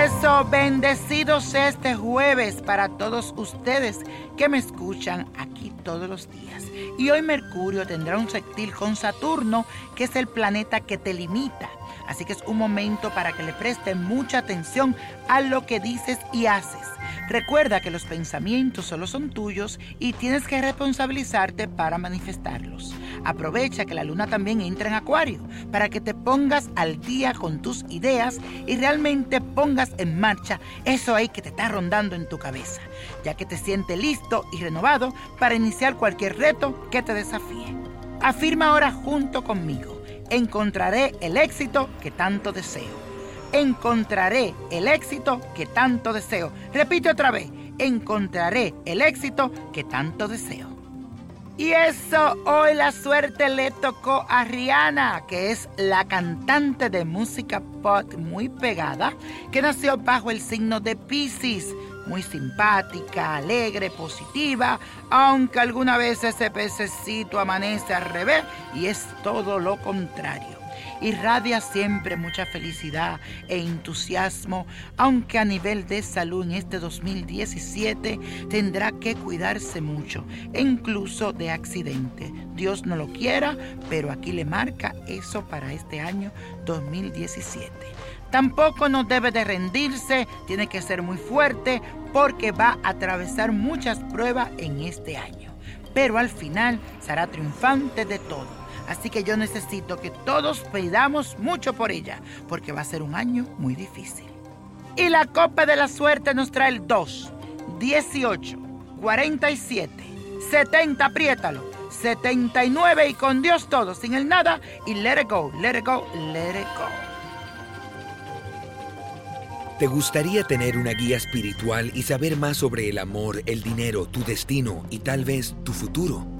Virgo, bendecidos este jueves para todos ustedes que me escuchan aquí todos los días. Y hoy Mercurio tendrá un sextil con Saturno, que es el planeta que te limita. Así que es un momento para que le presten mucha atención a lo que dices y haces. Recuerda que los pensamientos solo son tuyos y tienes que responsabilizarte para manifestarlos. Aprovecha que la luna también entra en Acuario para que te pongas al día con tus ideas y realmente pongas en marcha eso ahí que te está rondando en tu cabeza, ya que te sientes listo y renovado para iniciar cualquier reto que te desafíe. Afirma ahora junto conmigo, encontraré el éxito que tanto deseo encontraré el éxito que tanto deseo. Repite otra vez, encontraré el éxito que tanto deseo. Y eso hoy la suerte le tocó a Rihanna, que es la cantante de música pop muy pegada, que nació bajo el signo de Pisces. Muy simpática, alegre, positiva, aunque alguna vez ese pececito amanece al revés y es todo lo contrario irradia siempre mucha felicidad e entusiasmo, aunque a nivel de salud en este 2017 tendrá que cuidarse mucho, incluso de accidente. Dios no lo quiera, pero aquí le marca eso para este año 2017. Tampoco no debe de rendirse, tiene que ser muy fuerte porque va a atravesar muchas pruebas en este año. Pero al final será triunfante de todo Así que yo necesito que todos pedamos mucho por ella, porque va a ser un año muy difícil. Y la copa de la suerte nos trae el 2, 18, 47, 70, apriétalo, 79 y con Dios todo, sin el nada y let it go, let it go, let it go. ¿Te gustaría tener una guía espiritual y saber más sobre el amor, el dinero, tu destino y tal vez tu futuro?